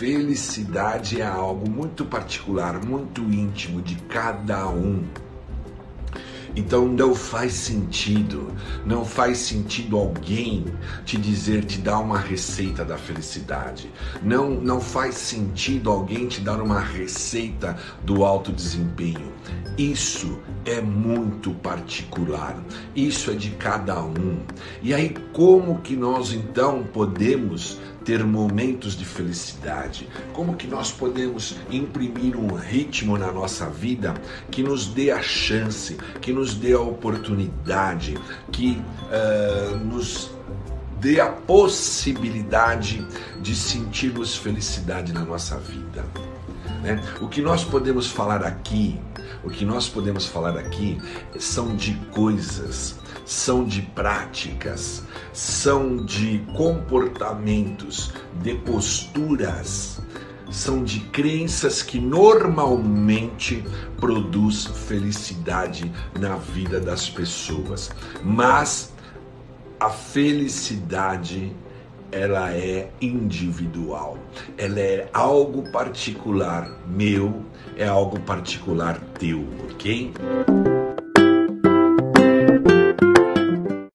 felicidade é algo muito particular, muito íntimo de cada um. Então não faz sentido, não faz sentido alguém te dizer, te dar uma receita da felicidade. Não, não faz sentido alguém te dar uma receita do alto desempenho. Isso é muito particular. Isso é de cada um. E aí como que nós então podemos ter momentos de felicidade? Como que nós podemos imprimir um ritmo na nossa vida que nos dê a chance, que nos dê a oportunidade, que uh, nos dê a possibilidade de sentirmos felicidade na nossa vida? Né? O que nós podemos falar aqui, o que nós podemos falar aqui são de coisas são de práticas, são de comportamentos, de posturas, são de crenças que normalmente produz felicidade na vida das pessoas. Mas a felicidade ela é individual, ela é algo particular meu, é algo particular teu, ok?